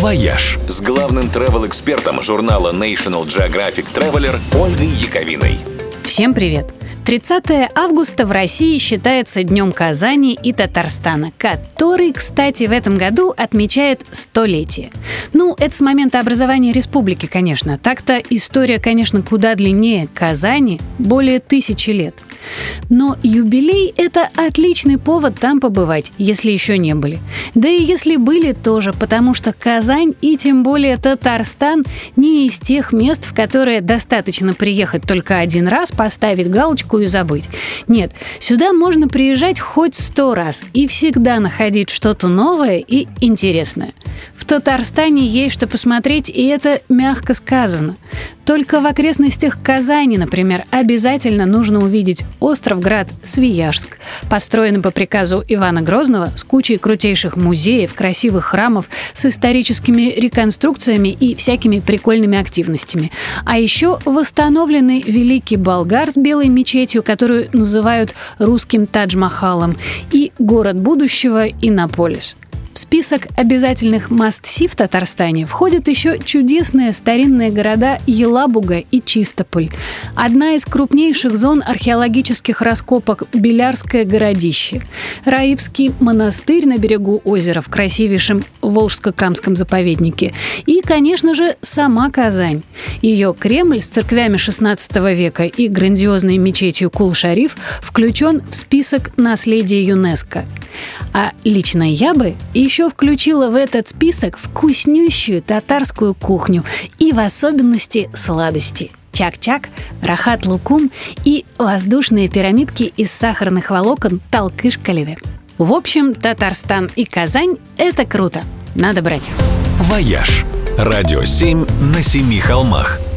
«Вояж» с главным travel-экспертом журнала National Geographic Traveler Ольгой Яковиной. Всем привет! 30 августа в России считается Днем Казани и Татарстана, который, кстати, в этом году отмечает столетие. Ну, это с момента образования республики, конечно. Так-то история, конечно, куда длиннее. Казани более тысячи лет – но юбилей – это отличный повод там побывать, если еще не были. Да и если были тоже, потому что Казань и тем более Татарстан не из тех мест, в которые достаточно приехать только один раз, поставить галочку и забыть. Нет, сюда можно приезжать хоть сто раз и всегда находить что-то новое и интересное. В Татарстане есть что посмотреть, и это мягко сказано. Только в окрестностях Казани, например, обязательно нужно увидеть остров-град Свияжск, построенный по приказу Ивана Грозного с кучей крутейших музеев, красивых храмов с историческими реконструкциями и всякими прикольными активностями. А еще восстановленный Великий Болгар с белой мечетью, которую называют русским Тадж-Махалом, и город будущего Иннополис список обязательных must-see в Татарстане входят еще чудесные старинные города Елабуга и Чистополь. Одна из крупнейших зон археологических раскопок – Белярское городище. Раивский монастырь на берегу озера в красивейшем Волжско-Камском заповеднике. И, конечно же, сама Казань. Ее Кремль с церквями XVI века и грандиозной мечетью Кул-Шариф включен в список наследия ЮНЕСКо. А лично я бы еще включила в этот список вкуснющую татарскую кухню и в особенности сладости – чак-чак, рахат-лукум и воздушные пирамидки из сахарных волокон талкыш-калеве. В общем, Татарстан и Казань – это круто. Надо брать. «Вояж» – радио 7 на семи холмах –